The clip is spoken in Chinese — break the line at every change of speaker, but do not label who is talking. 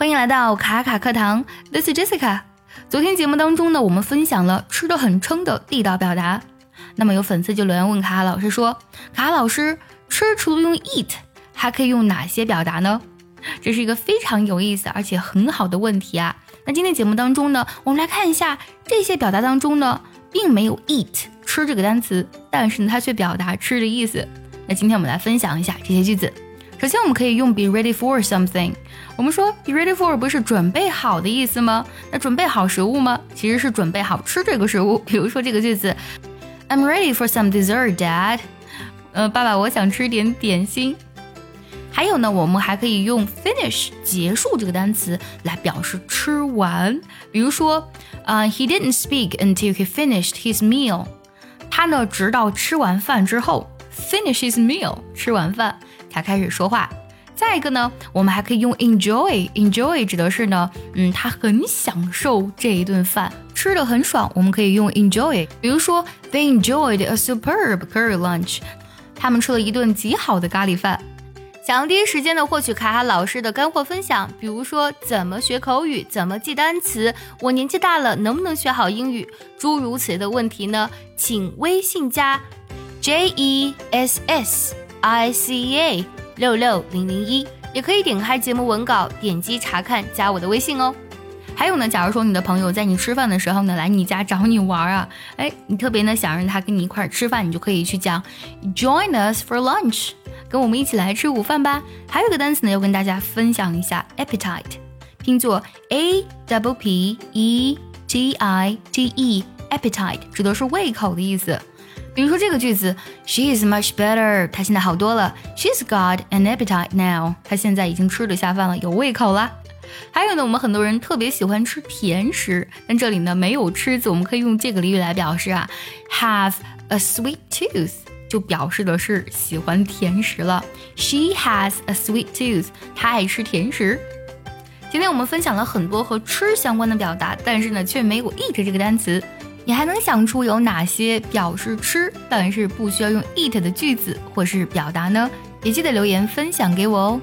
欢迎来到卡卡课堂，This is Jessica。昨天节目当中呢，我们分享了吃的很撑的地道表达。那么有粉丝就留言问卡卡老师说：“卡卡老师，吃除了用 eat，还可以用哪些表达呢？”这是一个非常有意思而且很好的问题啊。那今天节目当中呢，我们来看一下这些表达当中呢，并没有 eat 吃这个单词，但是呢，它却表达吃的意思。那今天我们来分享一下这些句子。首先，我们可以用 be ready for something。我们说 be ready for 不是准备好的意思吗？那准备好食物吗？其实是准备好吃这个食物。比如说这个句子，I'm ready for some dessert, Dad。呃，爸爸，我想吃点点心。还有呢，我们还可以用 finish 结束这个单词来表示吃完。比如说，呃，He didn't speak until he finished his meal。他呢，直到吃完饭之后，finish his meal，吃完饭。才开始说话。再一个呢，我们还可以用 enjoy，enjoy 指的是呢，嗯，他很享受这一顿饭，吃的很爽。我们可以用 enjoy。比如说，They enjoyed a superb curry lunch。他们吃了一顿极好的咖喱饭。想要第一时间的获取卡卡老师的干货分享，比如说怎么学口语，怎么记单词，我年纪大了能不能学好英语，诸如此类的问题呢？请微信加 J E S S。I C A 六六零零一，也可以点开节目文稿，点击查看，加我的微信哦。还有呢，假如说你的朋友在你吃饭的时候呢，来你家找你玩啊，哎，你特别呢想让他跟你一块儿吃饭，你就可以去讲 Join us for lunch，跟我们一起来吃午饭吧。还有个单词呢，要跟大家分享一下，appetite，拼作 A double P E T I T E，appetite 指的是胃口的意思。比如说这个句子，She is much better，她现在好多了。She's got an appetite now，她现在已经吃得下饭了，有胃口了。还有呢，我们很多人特别喜欢吃甜食，但这里呢没有吃字，我们可以用这个俚语来表示啊，have a sweet tooth，就表示的是喜欢甜食了。She has a sweet tooth，她爱吃甜食。今天我们分享了很多和吃相关的表达，但是呢却没有 eat 这个单词。你还能想出有哪些表示吃，但是不需要用 eat 的句子或是表达呢？也记得留言分享给我哦。